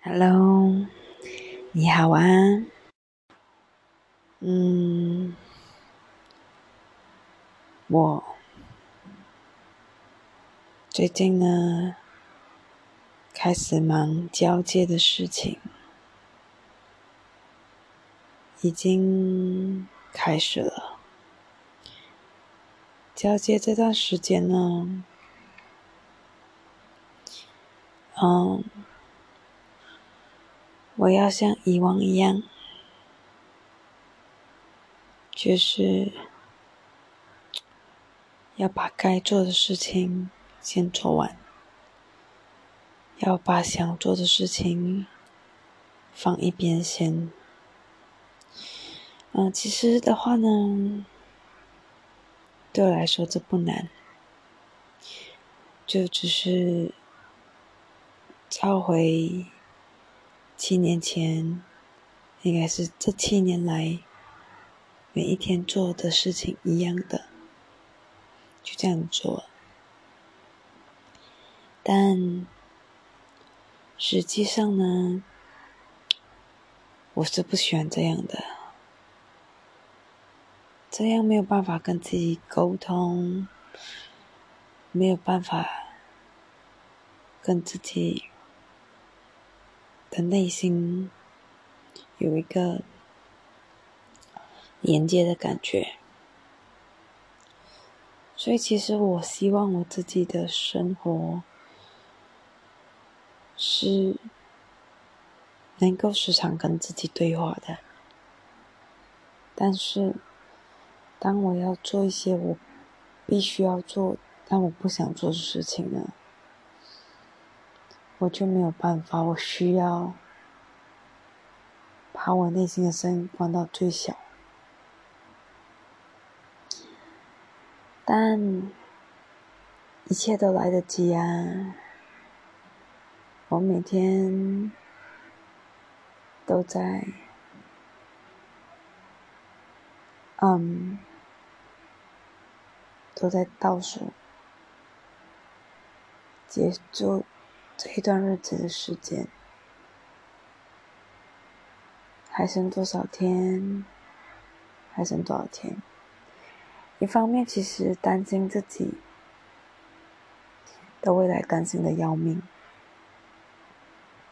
Hello，你好啊。嗯，我最近呢开始忙交接的事情，已经开始了。交接这段时间呢，嗯。不要像以往一样，就是要把该做的事情先做完，要把想做的事情放一边先。嗯，其实的话呢，对我来说这不难，就只是召回。七年前，应该是这七年来每一天做的事情一样的，就这样做。但实际上呢，我是不喜欢这样的，这样没有办法跟自己沟通，没有办法跟自己。的内心有一个连接的感觉，所以其实我希望我自己的生活是能够时常跟自己对话的。但是，当我要做一些我必须要做但我不想做的事情呢？我就没有办法，我需要把我内心的声音关到最小。但一切都来得及啊！我每天都在，嗯，都在倒数，结束。这一段日子的时间，还剩多少天？还剩多少天？一方面，其实担心自己的未来，担心的要命；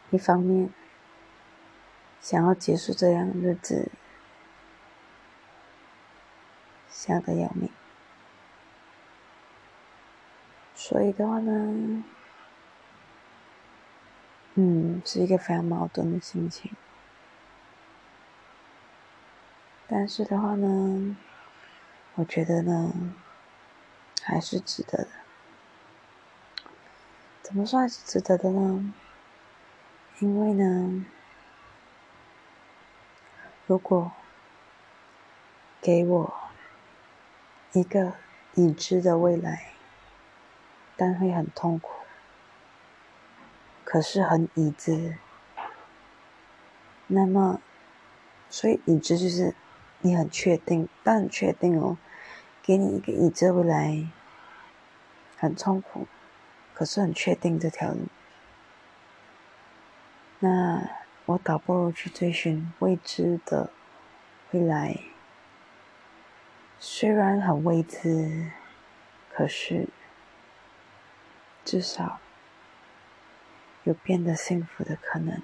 一方面，想要结束这样日子，想的要命。所以的话呢？嗯，是一个非常矛盾的心情，但是的话呢，我觉得呢，还是值得的。怎么算是值得的呢？因为呢，如果给我一个已知的未来，但会很痛苦。可是很已知，那么，所以已知就是你很确定，但很确定哦，给你一个已知未来，很痛苦，可是很确定这条路，那我倒不如去追寻未知的未来，虽然很未知，可是至少。有变得幸福的可能。